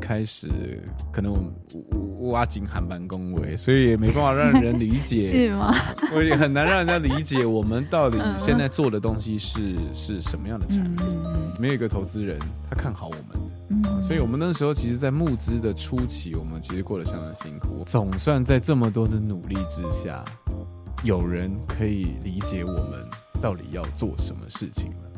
开始可能我挖井喊板恭维，所以也没办法让人理解，是吗？我也很难让人家理解我们到底现在做的东西是是什么样的产品。嗯、没有一个投资人他看好我们，嗯，所以我们那时候其实，在募资的初期，我们其实过得相当辛苦。总算在这么多的努力之下，有人可以理解我们到底要做什么事情了。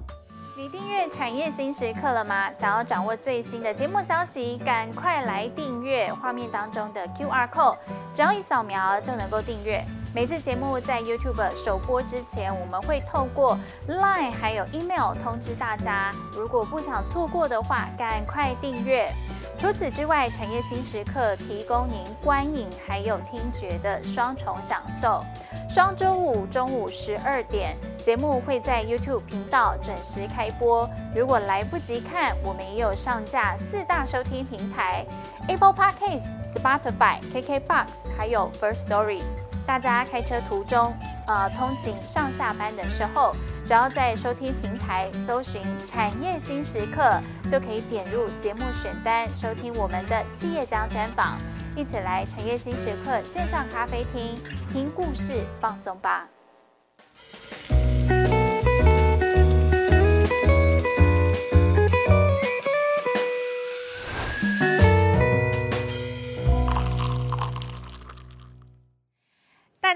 产业新时刻了吗？想要掌握最新的节目消息，赶快来订阅画面当中的 QR code，只要一扫描就能够订阅。每次节目在 YouTube 首播之前，我们会透过 Line 还有 Email 通知大家。如果不想错过的话，赶快订阅。除此之外，产业新时刻提供您观影还有听觉的双重享受。双周五中午十二点，节目会在 YouTube 频道准时开播。如果来不及看，我们也有上架四大收听平台：Apple Podcasts、Spotify、KKBox，还有 First Story。大家开车途中，呃，通勤上下班的时候，只要在收听平台搜寻“产业新时刻”，就可以点入节目选单，收听我们的企业家专访。一起来产业新时刻线上咖啡厅，听故事放松吧。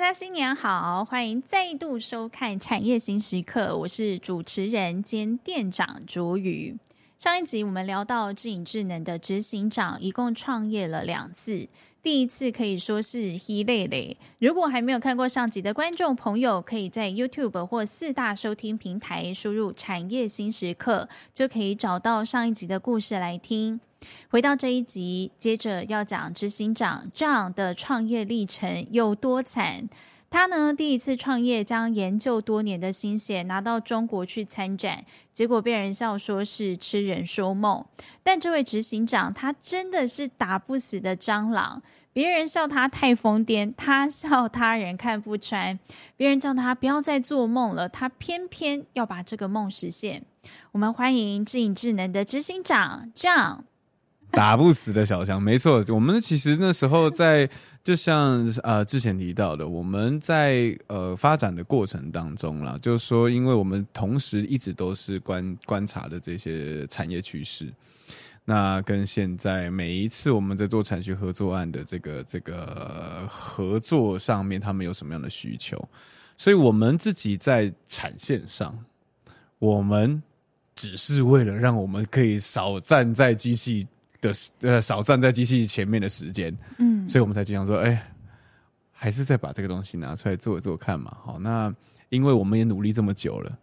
家新年好，欢迎再度收看产业新时刻，我是主持人兼店长卓宇。上一集我们聊到智影智能的执行长一共创业了两次，第一次可以说是稀累累。如果还没有看过上集的观众朋友，可以在 YouTube 或四大收听平台输入“产业新时刻”，就可以找到上一集的故事来听。回到这一集，接着要讲执行长 John 的创业历程有多惨。他呢，第一次创业，将研究多年的心血拿到中国去参展，结果被人笑说是痴人说梦。但这位执行长，他真的是打不死的蟑螂。别人笑他太疯癫，他笑他人看不穿。别人叫他不要再做梦了，他偏偏要把这个梦实现。我们欢迎智影智能的执行长 John。打不死的小强，没错，我们其实那时候在。就像呃之前提到的，我们在呃发展的过程当中啦，就是说，因为我们同时一直都是观观察的这些产业趋势，那跟现在每一次我们在做产学合作案的这个这个合作上面，他们有什么样的需求，所以我们自己在产线上，我们只是为了让我们可以少站在机器。的呃，少站在机器前面的时间，嗯，所以我们才经常说，哎、欸，还是再把这个东西拿出来做一做看嘛。好，那因为我们也努力这么久了，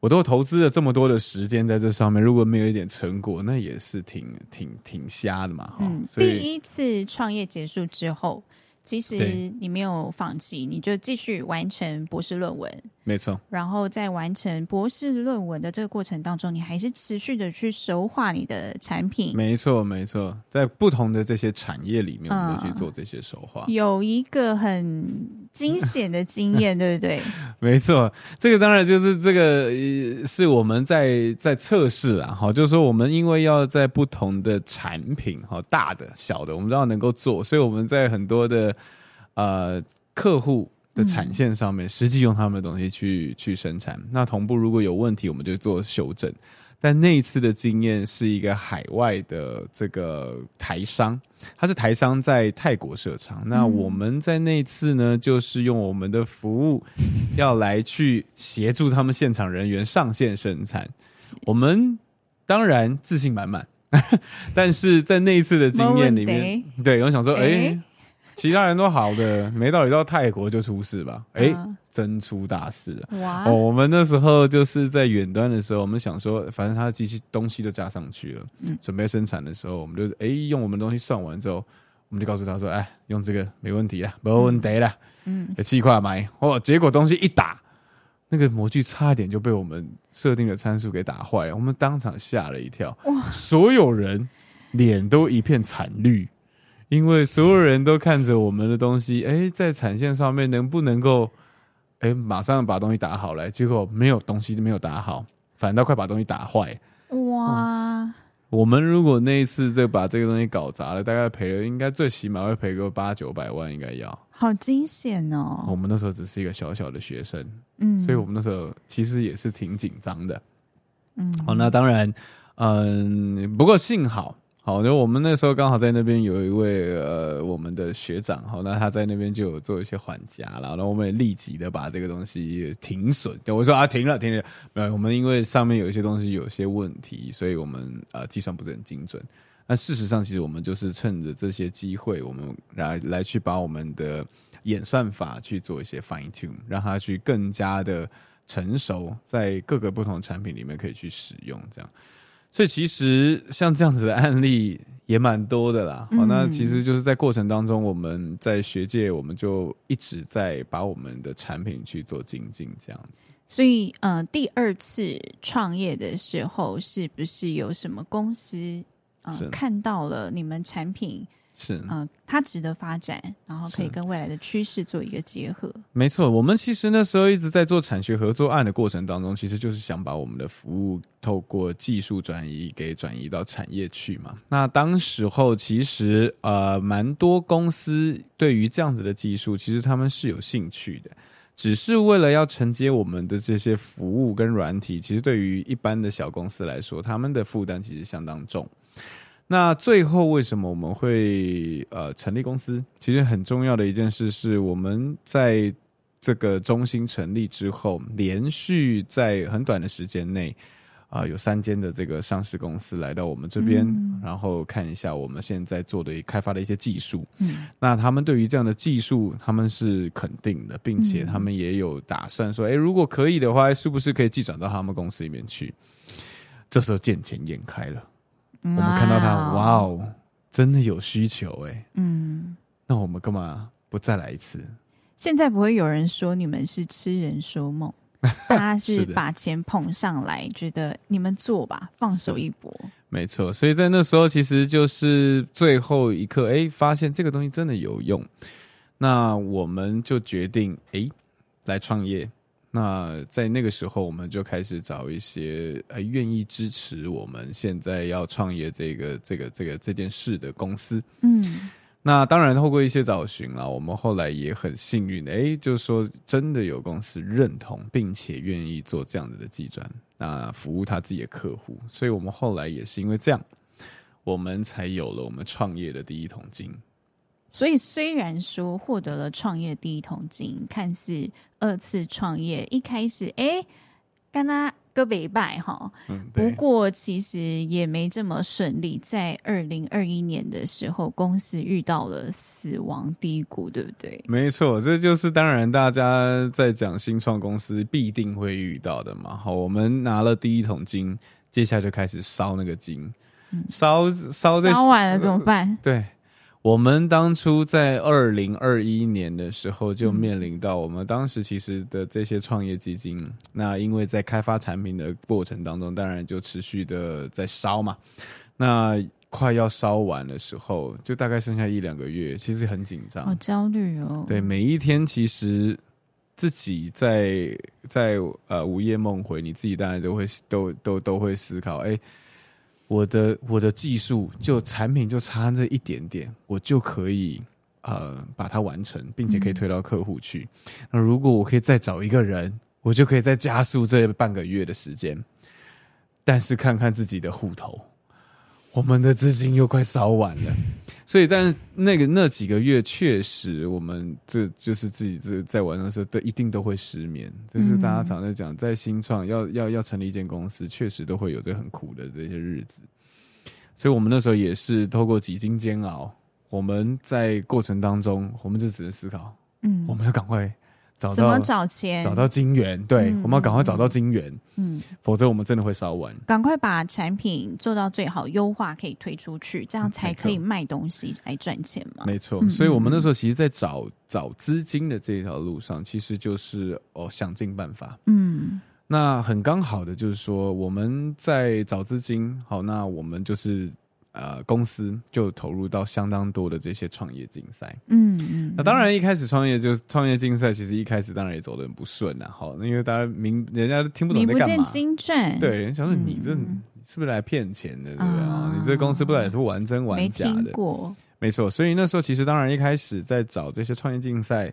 我都投资了这么多的时间在这上面，如果没有一点成果，那也是挺挺挺瞎的嘛。嗯，第一次创业结束之后，其实你没有放弃，你就继续完成博士论文。没错，然后在完成博士论文的这个过程当中，你还是持续的去熟化你的产品。没错，没错，在不同的这些产业里面，我们都去做这些熟化。嗯，有一个很惊险的经验，对不对？没错，这个当然就是这个是我们在在测试啊，哈，就是说我们因为要在不同的产品，哈，大的、小的，我们都要能够做，所以我们在很多的呃客户。的产线上面，实际用他们的东西去去生产。那同步如果有问题，我们就做修正。但那一次的经验是一个海外的这个台商，他是台商在泰国设厂。那我们在那次呢，就是用我们的服务要来去协助他们现场人员上线生产。我们当然自信满满，但是在那一次的经验里面，对，我想说，哎、欸。其他人都好的，没道理到泰国就出事吧？哎、欸，真出大事了！哇！哦，我们那时候就是在远端的时候，我们想说，反正他的机器东西都加上去了，嗯，准备生产的时候，我们就哎、欸、用我们东西算完之后，我们就告诉他说，哎，用这个没问题了，没问题了，嗯，七块买哦。结果东西一打，那个模具差一点就被我们设定的参数给打坏了，我们当场吓了一跳，哇！所有人脸都一片惨绿。因为所有人都看着我们的东西，哎，在产线上面能不能够，哎，马上把东西打好来？结果没有东西没有打好，反倒快把东西打坏。哇！我们如果那一次再把这个东西搞砸了，大概赔了，应该最起码会赔个八九百万，应该要。好惊险哦！我们那时候只是一个小小的学生，嗯，所以我们那时候其实也是挺紧张的。嗯，好，那当然，嗯，不过幸好。好，就我们那时候刚好在那边有一位呃，我们的学长，好，那他在那边就有做一些缓颊了，然后我们也立即的把这个东西停损。我说啊，停了，停了，呃，我们因为上面有一些东西有些问题，所以我们呃计算不是很精准。那事实上，其实我们就是趁着这些机会，我们来来去把我们的演算法去做一些 fine tune，让它去更加的成熟，在各个不同的产品里面可以去使用，这样。所以其实像这样子的案例也蛮多的啦。好，那其实就是在过程当中，我们在学界，我们就一直在把我们的产品去做精进，这样子。所以，呃，第二次创业的时候，是不是有什么公司，呃，看到了你们产品？是，嗯、呃，它值得发展，然后可以跟未来的趋势做一个结合。没错，我们其实那时候一直在做产学合作案的过程当中，其实就是想把我们的服务透过技术转移给转移到产业去嘛。那当时候其实呃，蛮多公司对于这样子的技术，其实他们是有兴趣的，只是为了要承接我们的这些服务跟软体，其实对于一般的小公司来说，他们的负担其实相当重。那最后为什么我们会呃成立公司？其实很重要的一件事是，我们在这个中心成立之后，连续在很短的时间内，啊、呃，有三间的这个上市公司来到我们这边，嗯、然后看一下我们现在做的开发的一些技术。嗯，那他们对于这样的技术，他们是肯定的，并且他们也有打算说，哎，如果可以的话，是不是可以寄转到他们公司里面去？这时候见钱眼开了。我们看到他，哇哦，真的有需求哎，嗯，那我们干嘛不再来一次？现在不会有人说你们是痴人说梦，大家是把钱捧上来，觉得你们做吧，放手一搏。没错，所以在那时候，其实就是最后一刻，哎，发现这个东西真的有用，那我们就决定，哎，来创业。那在那个时候，我们就开始找一些呃愿意支持我们现在要创业这个这个这个这件事的公司。嗯，那当然透过一些找寻啦，我们后来也很幸运，哎，就是说真的有公司认同并且愿意做这样子的技转，那服务他自己的客户，所以我们后来也是因为这样，我们才有了我们创业的第一桶金。所以虽然说获得了创业第一桶金，看似二次创业一开始哎，跟他个北拜哈，嗯，不过其实也没这么顺利。在二零二一年的时候，公司遇到了死亡低谷，对不对？没错，这就是当然大家在讲新创公司必定会遇到的嘛。好，我们拿了第一桶金，接下来就开始烧那个金，烧烧烧完了怎么办？对。我们当初在二零二一年的时候，就面临到我们当时其实的这些创业基金，那因为在开发产品的过程当中，当然就持续的在烧嘛。那快要烧完的时候，就大概剩下一两个月，其实很紧张，好焦虑哦。对，每一天其实自己在在呃午夜梦回，你自己当然都会都都都会思考，哎。我的我的技术就产品就差这一点点，我就可以呃把它完成，并且可以推到客户去。那如果我可以再找一个人，我就可以再加速这半个月的时间。但是看看自己的户头。我们的资金又快烧完了，所以，但是那个那几个月确实，我们这就是自己这在玩的时候都一定都会失眠。就是大家常在讲，在新创要要要成立一间公司，确实都会有这很苦的这些日子。所以我们那时候也是透过几经煎熬，我们在过程当中，我们就只能思考，嗯，我们要赶快。找到怎么找钱？找到金源，对，嗯、我们要赶快找到金源，嗯，否则我们真的会烧完。赶快把产品做到最好，优化可以推出去，这样才可以卖东西来赚钱嘛。没错，所以我们那时候其实，在找找资金的这条路上，其实就是哦，想尽办法。嗯，那很刚好的就是说，我们在找资金，好，那我们就是。呃，公司就投入到相当多的这些创业竞赛，嗯嗯，那当然一开始创业就创业竞赛，其实一开始当然也走得很不顺呐，好，那因为大家明人家都听不懂在干嘛，名不见经传，对，人想说你这是不是来骗钱的？对不对啊？你这公司不知道也是玩真玩假的？没过。没错，所以那时候其实当然一开始在找这些创业竞赛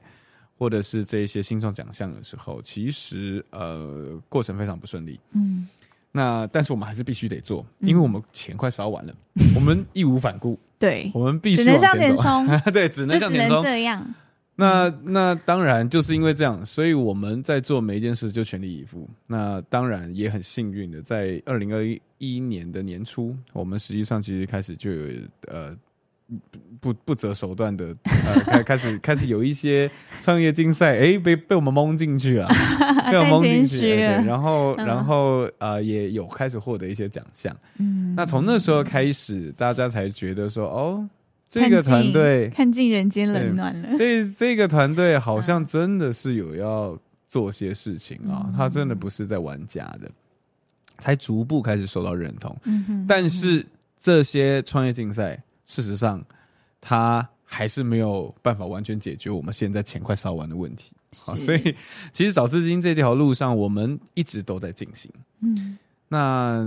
或者是这些新创奖项的时候，其实呃过程非常不顺利。嗯，那但是我们还是必须得做，因为我们钱快烧完了，嗯、我们义无反顾。对，我们必须只能向前冲。对，只能向前冲。这样。那那当然就是因为这样，所以我们在做每一件事就全力以赴。那当然也很幸运的，在二零二一年的年初，我们实际上其实开始就有呃。不不择手段的，呃，开 开始开始有一些创业竞赛，哎，被被我们蒙进去了，被我们蒙进去，对，然后然后呃，也有开始获得一些奖项。嗯，那从那时候开始，大家才觉得说，哦，这个团队看尽人间冷暖了。这这个团队 好像真的是有要做些事情啊，他真的不是在玩假的，才逐步开始受到认同。嗯哼，但是这些创业竞赛。事实上，它还是没有办法完全解决我们现在钱快烧完的问题。好，所以其实找资金这条路上，我们一直都在进行。嗯，那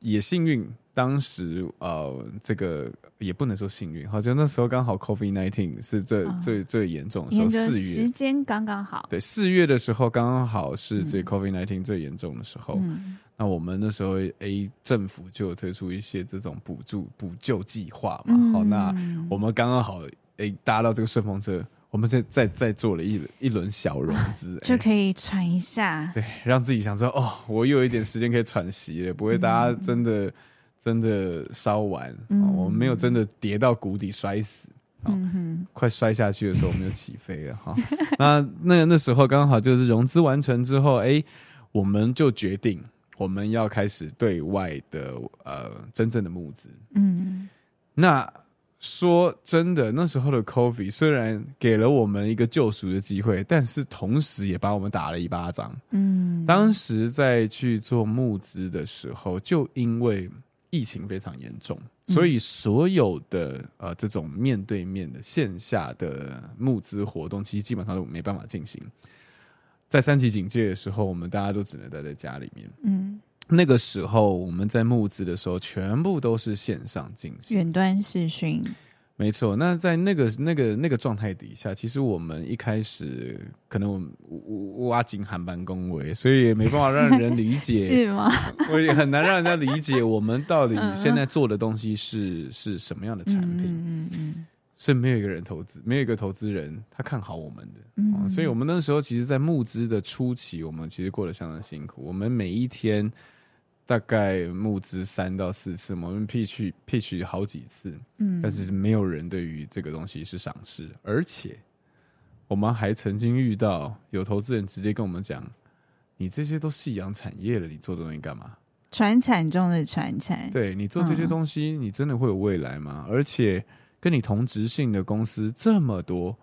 也幸运，当时呃，这个也不能说幸运，好像那时候刚好 COVID nineteen 是最、哦、最最严重的时候，四月时间刚刚好。对，四月的时候刚刚好是这 COVID nineteen 最严重的时候。嗯。那我们那时候 A 政府就有推出一些这种补助补救计划嘛，好、嗯，那我们刚刚好 A 搭到这个顺风车，我们再再再做了一一轮小融资，就可以喘一下，对，让自己想说哦，我又有一点时间可以喘息了，不会大家真的、嗯、真的烧完、嗯，我们没有真的跌到谷底摔死，快摔下去的时候我们就起飞了哈，那那那时候刚好就是融资完成之后，哎，我们就决定。我们要开始对外的呃真正的募资，嗯，那说真的，那时候的 COVID 虽然给了我们一个救赎的机会，但是同时也把我们打了一巴掌，嗯，当时在去做募资的时候，就因为疫情非常严重，所以所有的呃这种面对面的线下的募资活动，其实基本上都没办法进行。在三级警戒的时候，我们大家都只能待在家里面。嗯，那个时候我们在募资的时候，全部都是线上进行，远端视讯。没错，那在那个那个那个状态底下，其实我们一开始可能我我挖井喊班恭维，所以也没办法让人理解，是吗？我也很难让人家理解我们到底现在做的东西是是什么样的产品。嗯嗯嗯。所以没有一个人投资，没有一个投资人他看好我们的，嗯啊，所以我们那时候其实，在募资的初期，我们其实过得相当辛苦。我们每一天大概募资三到四次，我们 pitch pitch 好几次，嗯，但是没有人对于这个东西是赏识，而且我们还曾经遇到有投资人直接跟我们讲：“你这些都夕阳产业了，你做这东西干嘛？传产中的传产，对你做这些东西，你真的会有未来吗？”而且。跟你同职性的公司这么多，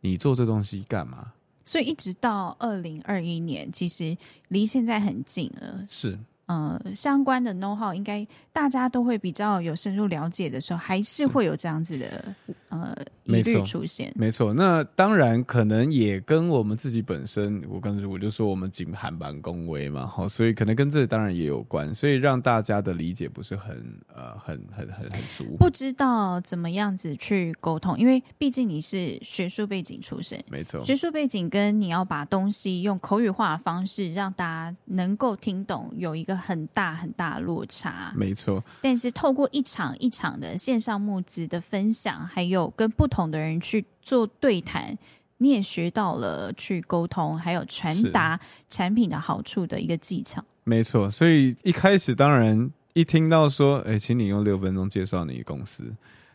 你做这东西干嘛？所以一直到二零二一年，其实离现在很近了。是。呃，相关的 know how 应该大家都会比较有深入了解的时候，还是会有这样子的呃疑虑出现。没错，那当然可能也跟我们自己本身，我刚才我就说我们仅韩版恭维嘛，好，所以可能跟这当然也有关，所以让大家的理解不是很呃很很很很足，不知道怎么样子去沟通，因为毕竟你是学术背景出身，没错，学术背景跟你要把东西用口语化的方式让大家能够听懂，有一个。很大很大的落差，没错。但是透过一场一场的线上募资的分享，还有跟不同的人去做对谈，你也学到了去沟通，还有传达产品的好处的一个技巧。没错。所以一开始当然一听到说，哎，请你用六分钟介绍你公司。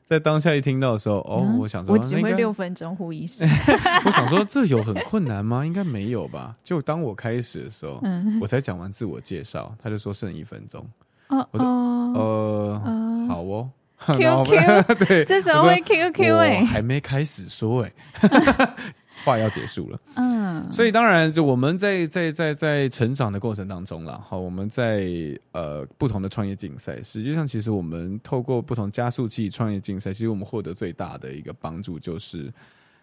在当下一听到的时候，哦，嗯、我想说，我只会六分钟呼一声。我想说，这有很困难吗？应该没有吧。就当我开始的时候，嗯、我才讲完自我介绍，他就说剩一分钟。哦，我说，呃，呃好哦。Q Q，对，这时候会 Q Q 哎，还没开始说哎、欸。话要结束了，嗯，所以当然，就我们在在在在成长的过程当中了，好，我们在呃不同的创业竞赛，实际上其实我们透过不同加速器创业竞赛，其实我们获得最大的一个帮助就是，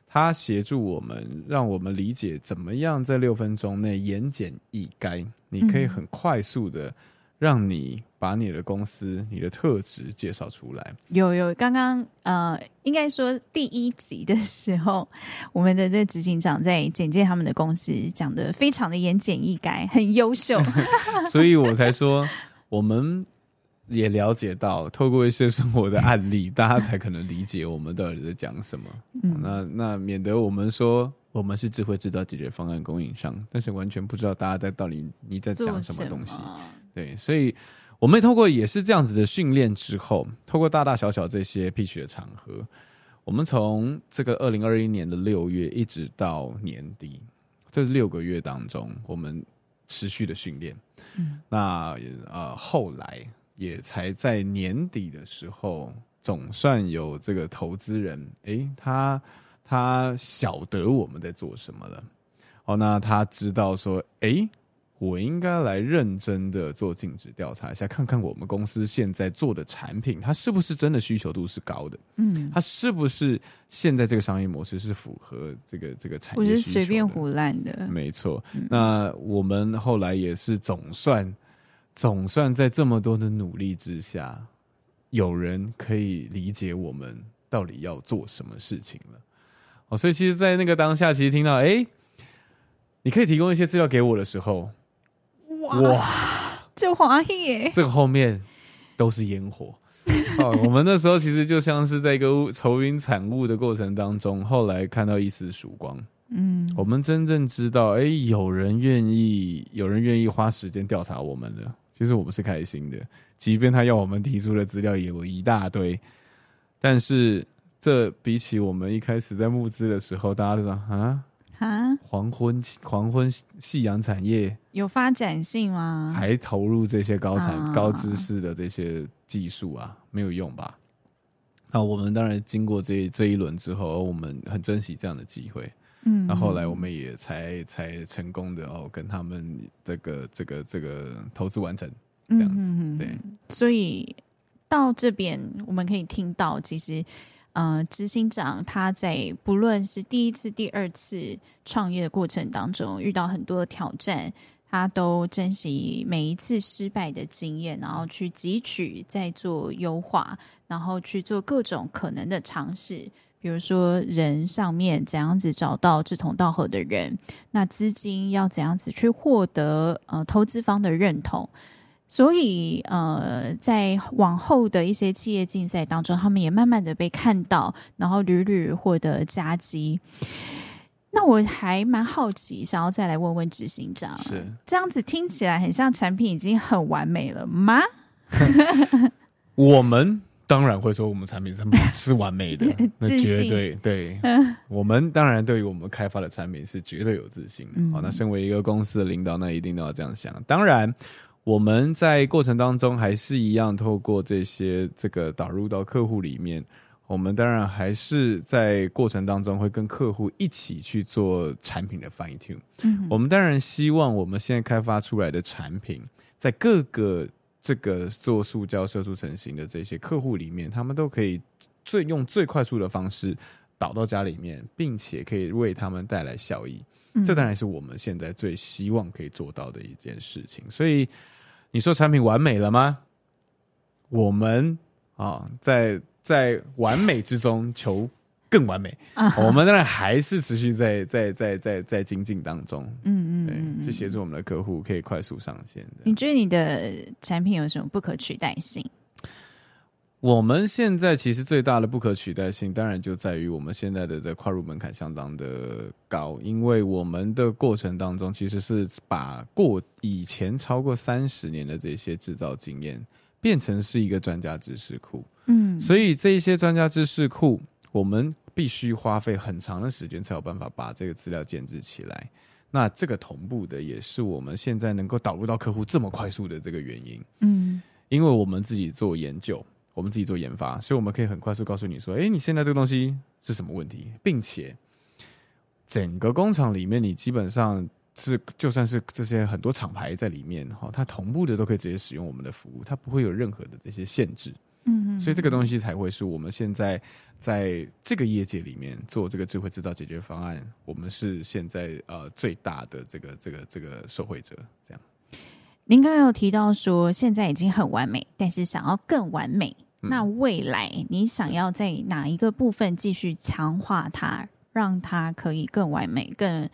它协助我们，让我们理解怎么样在六分钟内言简意赅，你可以很快速的让你把你的公司、你的特质介绍出来。有有，刚刚呃，应该说第一集的时候，我们的这执行长在简介他们的公司，讲的非常的言简意赅，很优秀，所以我才说，我们也了解到，透过一些生活的案例，大家才可能理解我们到底在讲什么。嗯，那那免得我们说我们是智慧制造解决方案供应商，但是完全不知道大家在到底你在讲什么东西。对，所以。我们透过也是这样子的训练之后，透过大大小小这些 pitch 的场合，我们从这个二零二一年的六月一直到年底，这六个月当中，我们持续的训练。嗯，那呃后来也才在年底的时候，总算有这个投资人，诶，他他晓得我们在做什么了。哦，那他知道说，诶。我应该来认真的做尽职调查一下，看看我们公司现在做的产品，它是不是真的需求度是高的？嗯，它是不是现在这个商业模式是符合这个这个产业？我觉得随便胡乱的，没错。嗯，那我们后来也是总算总算在这么多的努力之下，有人可以理解我们到底要做什么事情了。哦，所以其实，在那个当下，其实听到哎，你可以提供一些资料给我的时候。哇，就华裔耶！这个后面都是烟火。哦，我们那时候其实就像是在一个愁云惨雾的过程当中，后来看到一丝曙光。嗯，我们真正知道，哎，有人愿意，有人愿意花时间调查我们了。其实我们是开心的，即便他要我们提出的资料也有一大堆，但是这比起我们一开始在募资的时候，大家都说啊。啊，黄昏黄昏夕阳产业有发展性吗？还投入这些高产、啊、高知识的这些技术啊，没有用吧？那我们当然经过这这一轮之后，我们很珍惜这样的机会。嗯，那后来我们也才才成功的哦，跟他们这个这个这个投资完成这样子。嗯、对，所以到这边我们可以听到，其实。呃，执行长他在不论是第一次、第二次创业的过程当中，遇到很多的挑战，他都珍惜每一次失败的经验，然后去汲取，再做优化，然后去做各种可能的尝试。比如说，人上面怎样子找到志同道合的人，那资金要怎样子去获得呃投资方的认同。所以，呃，在往后的一些企业竞赛当中，他们也慢慢的被看到，然后屡屡获得佳绩。那我还蛮好奇，想要再来问问执行长，是这样子听起来很像产品已经很完美了吗？我们当然会说，我们产品是是完美的，那绝对对。我们当然对于我们开发的产品是绝对有自信的。好、嗯，那身为一个公司的领导，那一定都要这样想。当然。我们在过程当中还是一样，透过这些这个导入到客户里面，我们当然还是在过程当中会跟客户一起去做产品的 fine tune。嗯，我们当然希望我们现在开发出来的产品，在各个这个做塑胶射出成型的这些客户里面，他们都可以最用最快速的方式导到家里面，并且可以为他们带来效益。这当然是我们现在最希望可以做到的一件事情。所以。你说产品完美了吗？我们啊，在在完美之中求更完美。我们当然还是持续在在在在在精进当中。嗯嗯，对，去协助我们的客户可以快速上线。你觉得你的产品有什么不可取代性？我们现在其实最大的不可取代性，当然就在于我们现在的这跨入门槛相当的高，因为我们的过程当中其实是把过以前超过三十年的这些制造经验变成是一个专家知识库。嗯，所以这一些专家知识库，我们必须花费很长的时间才有办法把这个资料建置起来。那这个同步的也是我们现在能够导入到客户这么快速的这个原因。嗯，因为我们自己做研究。我们自己做研发，所以我们可以很快速告诉你说：“哎，你现在这个东西是什么问题？”并且整个工厂里面，你基本上是就算是这些很多厂牌在里面哈，它同步的都可以直接使用我们的服务，它不会有任何的这些限制。嗯，所以这个东西才会是我们现在在这个业界里面做这个智慧制造解决方案，我们是现在呃最大的这个这个这个受惠者。这样。您刚刚有提到说，现在已经很完美，但是想要更完美。嗯、那未来你想要在哪一个部分继续强化它，让它可以更完美，更、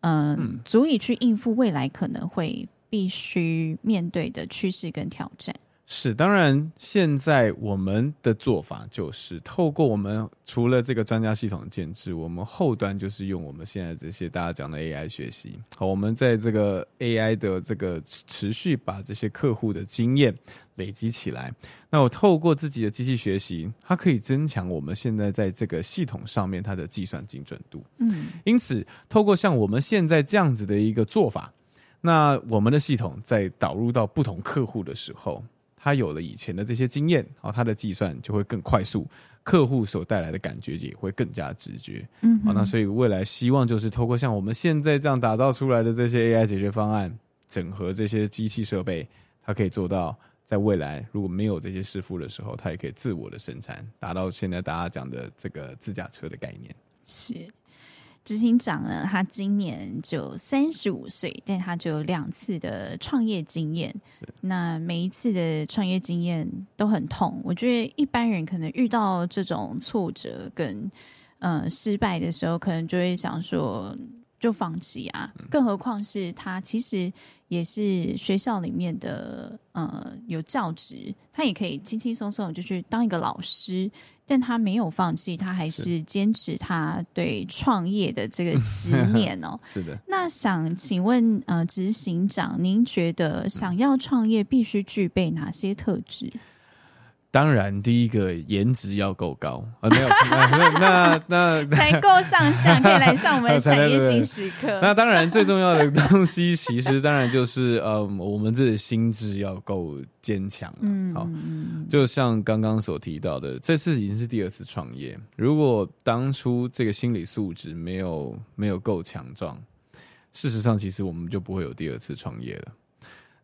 呃、嗯，足以去应付未来可能会必须面对的趋势跟挑战？是，当然，现在我们的做法就是透过我们除了这个专家系统的建制，我们后端就是用我们现在这些大家讲的 AI 学习。好，我们在这个 AI 的这个持续把这些客户的经验累积起来。那我透过自己的机器学习，它可以增强我们现在在这个系统上面它的计算精准度。嗯，因此透过像我们现在这样子的一个做法，那我们的系统在导入到不同客户的时候。他有了以前的这些经验，好，他的计算就会更快速，客户所带来的感觉也会更加直觉。嗯，好，那所以未来希望就是透过像我们现在这样打造出来的这些 AI 解决方案，整合这些机器设备，它可以做到在未来如果没有这些师傅的时候，它也可以自我的生产，达到现在大家讲的这个自驾车的概念。是。执行长呢，他今年就三十五岁，但他就有两次的创业经验。那每一次的创业经验都很痛。我觉得一般人可能遇到这种挫折跟呃失败的时候，可能就会想说就放弃啊。更何况是他其实也是学校里面的呃有教职，他也可以轻轻松松就去当一个老师。但他没有放弃，他还是坚持他对创业的这个执 念哦。是的。那想请问呃，执行长，您觉得想要创业必须具备哪些特质？当然，第一个颜值要够高啊，没有那那那才够上相，可以来上我们的产业新时刻。那当然，最重要的东西其实当然就是呃，我们自己的心智要够坚强。嗯，好，就像刚刚所提到的，这次已经是第二次创业。如果当初这个心理素质没有没有够强壮，事实上，其实我们就不会有第二次创业了。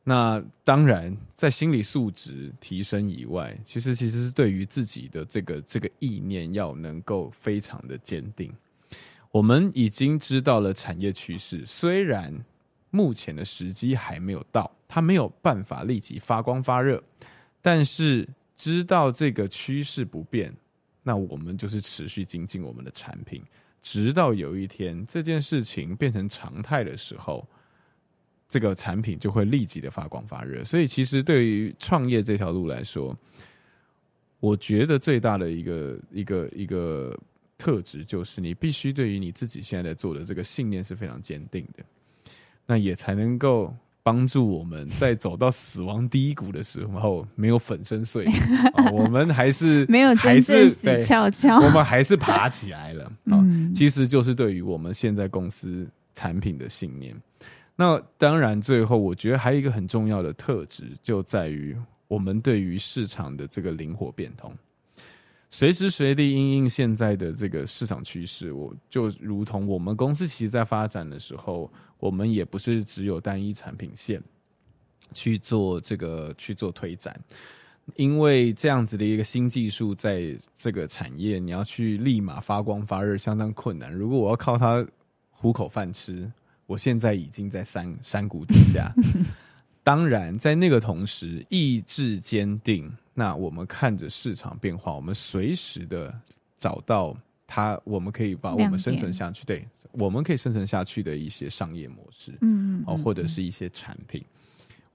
那当然，在心理素质提升以外，其实其实是对于自己的这个这个意念要能够非常的坚定。我们已经知道了产业趋势，虽然目前的时机还没有到，它没有办法立即发光发热，但是知道这个趋势不变，那我们就是持续精进我们的产品，直到有一天这件事情变成常态的时候。这个产品就会立即的发光发热，所以其实对于创业这条路来说，我觉得最大的一个一个一个特质就是你必须对于你自己现在在做的这个信念是非常坚定的，那也才能够帮助我们在走到死亡低谷的时候没有粉身碎骨，啊，我们还是 没有真正死翘翘，我们还是爬起来了。啊，其实就是对于我们现在公司产品的信念。那当然，最后我觉得还有一个很重要的特质，就在于我们对于市场的这个灵活变通，随时随地因应现在的这个市场趋势。我就如同我们公司其实在发展的时候，我们也不是只有单一产品线去做这个去做推展，因为这样子的一个新技术在这个产业，你要去立马发光发热，相当困难。如果我要靠它糊口饭吃。我现在已经在山山谷底下，当然在那个同时，意志坚定。那我们看着市场变化，我们随时的找到它，我们可以把我们生存下去，对，我们可以生存下去的一些商业模式，嗯，哦，或者是一些产品，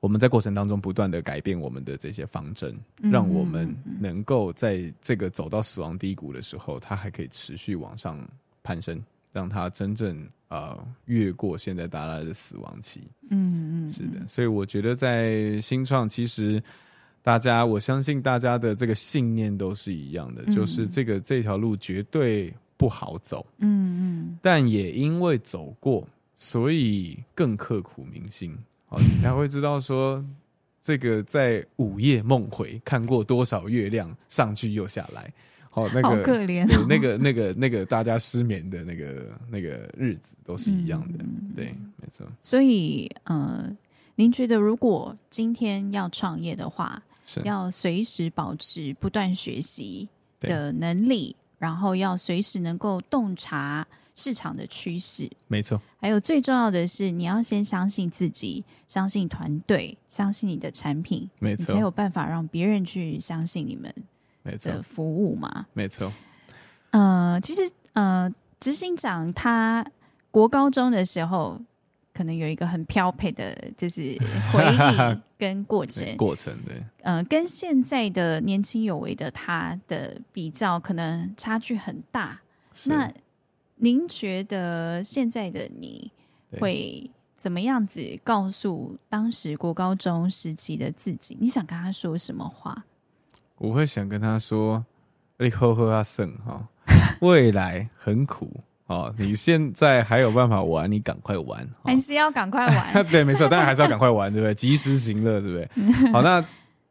我们在过程当中不断的改变我们的这些方针，让我们能够在这个走到死亡低谷的时候，它还可以持续往上攀升。让他真正啊、呃、越过现在大家的死亡期，嗯嗯，是的，所以我觉得在新创，其实大家我相信大家的这个信念都是一样的，嗯、就是这个这条路绝对不好走，嗯嗯，但也因为走过，所以更刻骨铭心。好，你才会知道说，这个在午夜梦回看过多少月亮上去又下来。哦，那个好可怜哦，那个那个那个大家失眠的那个那个日子都是一样的，嗯、对，没错。所以，呃，您觉得如果今天要创业的话，是要随时保持不断学习的能力，然后要随时能够洞察市场的趋势。没错。还有最重要的是，你要先相信自己，相信团队，相信你的产品，没错，你才有办法让别人去相信你们的服务嘛。没错。呃，其实呃，执行长他国高中的时候。可能有一个很飘配的，就是回忆跟过程。过程对，嗯、呃，跟现在的年轻有为的他的比较，可能差距很大。那您觉得现在的你会怎么样子告诉当时国高中时期的自己？你想跟他说什么话？我会想跟他说：“你好好啊，胜哈，未来很苦。”哦，你现在还有办法玩，你赶快玩，还是要赶快玩？对，没错，当然还是要赶快玩，对不对？及时行乐，对不对？好，那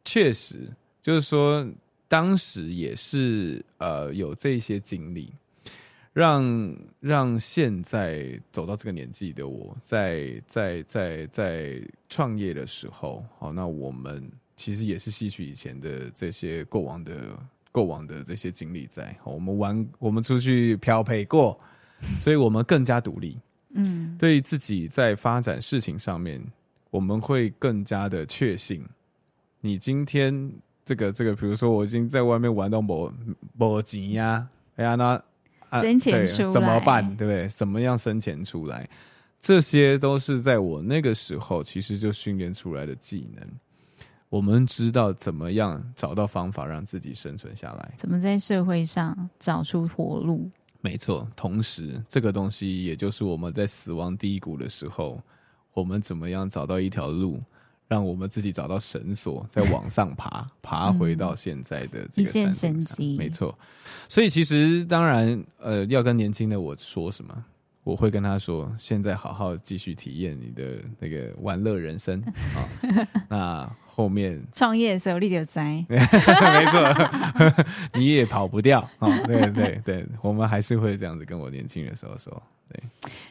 确实就是说，当时也是呃有这些经历，让让现在走到这个年纪的我，在在在在创业的时候，好，那我们其实也是吸取以前的这些过往的过往的这些经历，在我们玩，我们出去漂配过。所以我们更加独立，嗯，对于自己在发展事情上面，我们会更加的确信。你今天这个这个，比如说我已经在外面玩到某某级呀，哎呀，那生钱出来怎么办？对不对？怎么样生钱出来？这些都是在我那个时候其实就训练出来的技能。我们知道怎么样找到方法让自己生存下来，怎么在社会上找出活路。没错，同时这个东西也就是我们在死亡低谷的时候，我们怎么样找到一条路，让我们自己找到绳索，再往上爬，爬回到现在的这个山顶上。嗯、没错，所以其实当然，呃，要跟年轻的我说什么，我会跟他说：现在好好继续体验你的那个玩乐人生啊。那。后面创业的时候，你就栽，没错，你也跑不掉啊、哦！对对对，我们还是会这样子跟我年轻的时候说。对，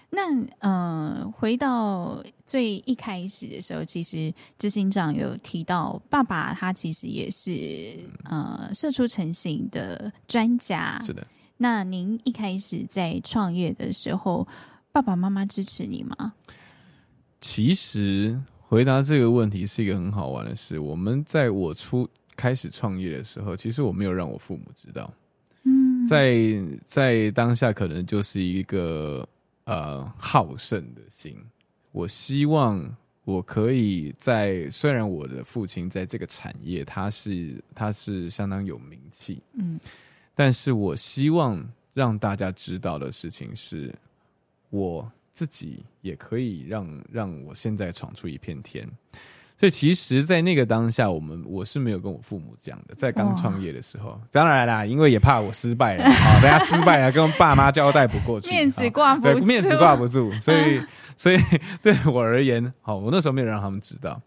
那呃，回到最一开始的时候，其实执行长有提到，爸爸他其实也是呃，射出成型的专家。是的。那您一开始在创业的时候，爸爸妈妈支持你吗？其实。回答这个问题是一个很好玩的事。我们在我初开始创业的时候，其实我没有让我父母知道。嗯，在在当下可能就是一个呃好胜的心。我希望我可以在虽然我的父亲在这个产业他是他是相当有名气，嗯，但是我希望让大家知道的事情是我。自己也可以让让我现在闯出一片天，所以其实，在那个当下，我们我是没有跟我父母讲的。在刚创业的时候，当然啦，因为也怕我失败了啊，大家失败了，跟爸妈交代不过去，面子挂不住，面子挂不住，所以，所以 对我而言，好，我那时候没有让他们知道。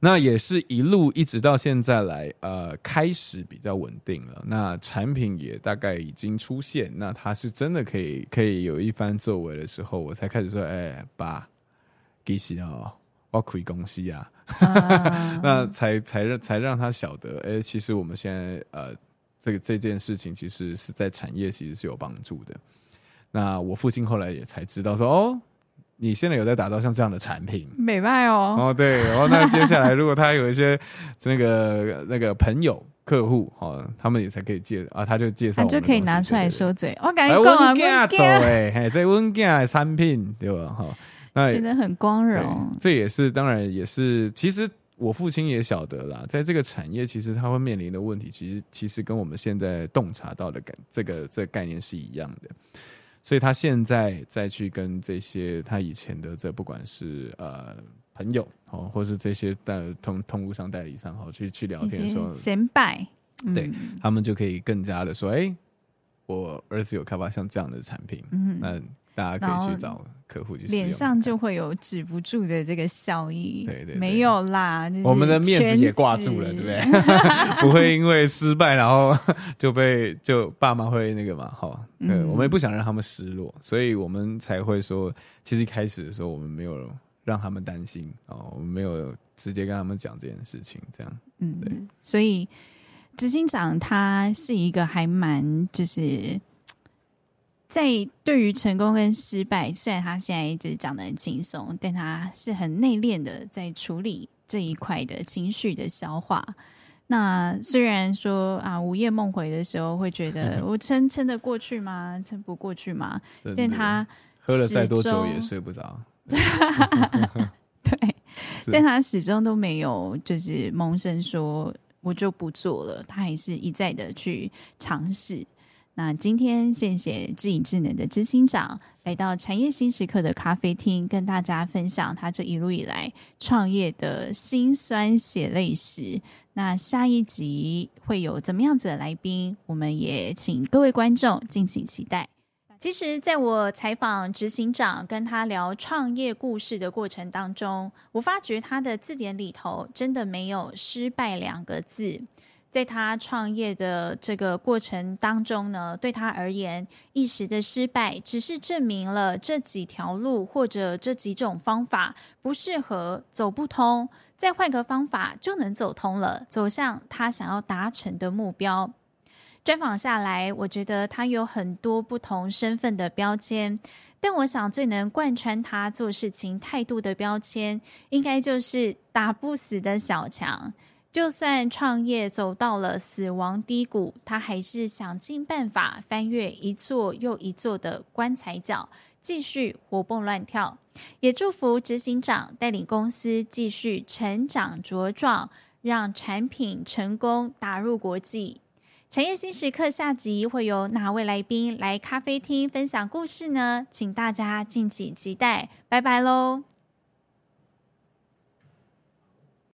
那也是一路一直到现在来，呃，开始比较稳定了。那产品也大概已经出现，那他是真的可以可以有一番作为的时候，我才开始说：“哎、欸，爸，其实哦，我开公司啊。那才才让才让他晓得，哎、其实我们现在呃，这个这件事情其实是在产业其实是有帮助的。那我父亲后来也才知道说：“哦。”你现在有在打造像这样的产品，美卖哦。哦，对，然后那接下来如果他有一些 那个那个朋友客户，哦，他们也才可以介啊，他就介绍，他就可以拿出来说嘴。我感觉温家走哎，嘿，这温家的产品对吧？哈，那觉得很光荣。这也是当然也是，其实我父亲也晓得啦，在这个产业，其实他会面临的问题，其实其实跟我们现在洞察到的感这个这个概念是一样的。所以他现在再去跟这些他以前的这不管是呃朋友哦，或是这些代通通路商代理商哦，去去聊天的时候，显摆，对、嗯、他们就可以更加的说，哎、欸，我儿子有开发像这样的产品，嗯，那。大家可以去找客户去，脸上就会有止不住的这个笑意。对对，对，没有啦，就是、我们的面子也挂住了，对不对？不会因为失败然后就被就爸妈会那个嘛？哈，对、嗯，我们也不想让他们失落，所以我们才会说，其实一开始的时候我们没有让他们担心哦，我们没有直接跟他们讲这件事情，这样。嗯，对。所以执行长他是一个还蛮就是。在对于成功跟失败，虽然他现在就是讲的很轻松，但他是很内敛的在处理这一块的情绪的消化。那虽然说啊，午夜梦回的时候会觉得 我撑撑得过去吗？撑不过去吗？但他喝了再多酒也睡不着。对，但他始终都没有就是萌生说我就不做了，他还是一再的去尝试。那今天谢谢智影智能的执行长来到产业新时刻的咖啡厅，跟大家分享他这一路以来创业的辛酸血泪史。那下一集会有怎么样子的来宾？我们也请各位观众敬请期待。其实，在我采访执行长跟他聊创业故事的过程当中，我发觉他的字典里头真的没有失败两个字。在他创业的这个过程当中呢，对他而言，一时的失败只是证明了这几条路或者这几种方法不适合，走不通，再换个方法就能走通了，走向他想要达成的目标。专访下来，我觉得他有很多不同身份的标签，但我想最能贯穿他做事情态度的标签，应该就是打不死的小强。就算创业走到了死亡低谷，他还是想尽办法翻越一座又一座的棺材角，继续活蹦乱跳。也祝福执行长带领公司继续成长茁壮，让产品成功打入国际。产业新时刻下集会有哪位来宾来咖啡厅分享故事呢？请大家敬请期待。拜拜喽！